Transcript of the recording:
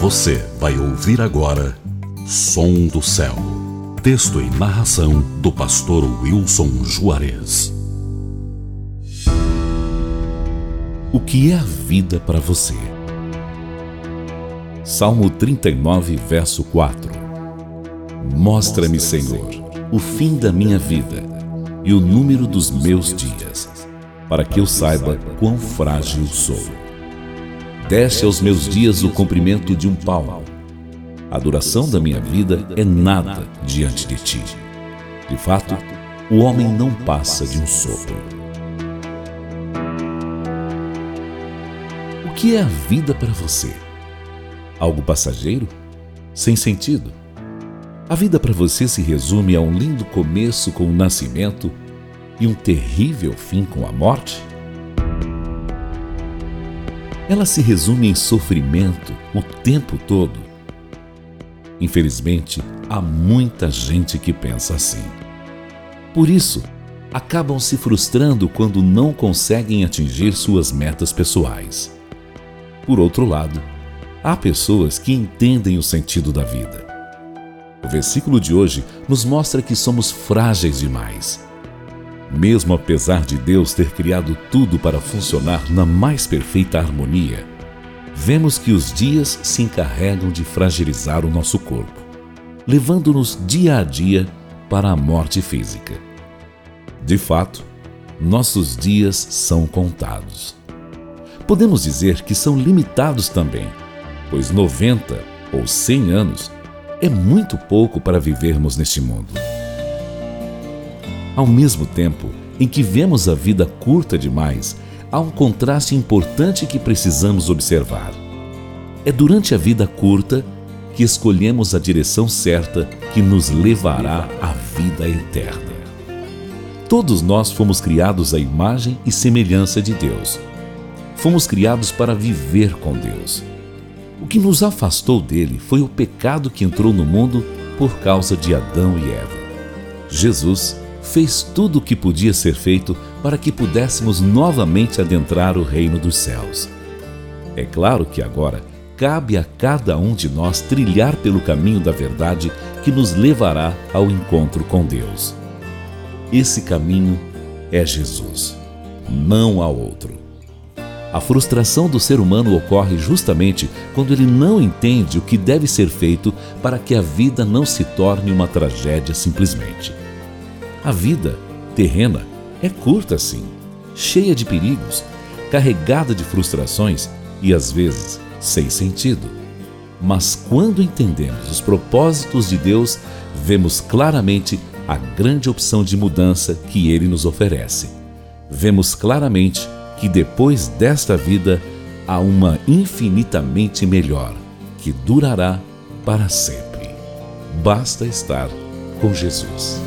Você vai ouvir agora Som do Céu. Texto e narração do pastor Wilson Juarez. O que é a vida para você? Salmo 39, verso 4. Mostra-me, Senhor, o fim da minha vida e o número dos meus dias, para que eu saiba quão frágil sou. Deste aos meus dias o comprimento de um palmo. A duração da minha vida é nada diante de ti. De fato, o homem não passa de um sopro. O que é a vida para você? Algo passageiro? Sem sentido? A vida para você se resume a um lindo começo com o nascimento e um terrível fim com a morte? Ela se resume em sofrimento o tempo todo. Infelizmente, há muita gente que pensa assim. Por isso, acabam se frustrando quando não conseguem atingir suas metas pessoais. Por outro lado, há pessoas que entendem o sentido da vida. O versículo de hoje nos mostra que somos frágeis demais mesmo apesar de Deus ter criado tudo para funcionar na mais perfeita harmonia, vemos que os dias se encarregam de fragilizar o nosso corpo, levando-nos dia a dia para a morte física. De fato, nossos dias são contados. Podemos dizer que são limitados também, pois 90 ou 100 anos é muito pouco para vivermos neste mundo. Ao mesmo tempo em que vemos a vida curta demais, há um contraste importante que precisamos observar. É durante a vida curta que escolhemos a direção certa que nos levará à vida eterna. Todos nós fomos criados à imagem e semelhança de Deus. Fomos criados para viver com Deus. O que nos afastou dele foi o pecado que entrou no mundo por causa de Adão e Eva. Jesus fez tudo o que podia ser feito para que pudéssemos novamente adentrar o reino dos céus. É claro que agora cabe a cada um de nós trilhar pelo caminho da verdade que nos levará ao encontro com Deus. Esse caminho é Jesus, não há outro. A frustração do ser humano ocorre justamente quando ele não entende o que deve ser feito para que a vida não se torne uma tragédia simplesmente. A vida terrena é curta assim, cheia de perigos, carregada de frustrações e às vezes sem sentido. Mas quando entendemos os propósitos de Deus, vemos claramente a grande opção de mudança que ele nos oferece. Vemos claramente que depois desta vida há uma infinitamente melhor, que durará para sempre. Basta estar com Jesus.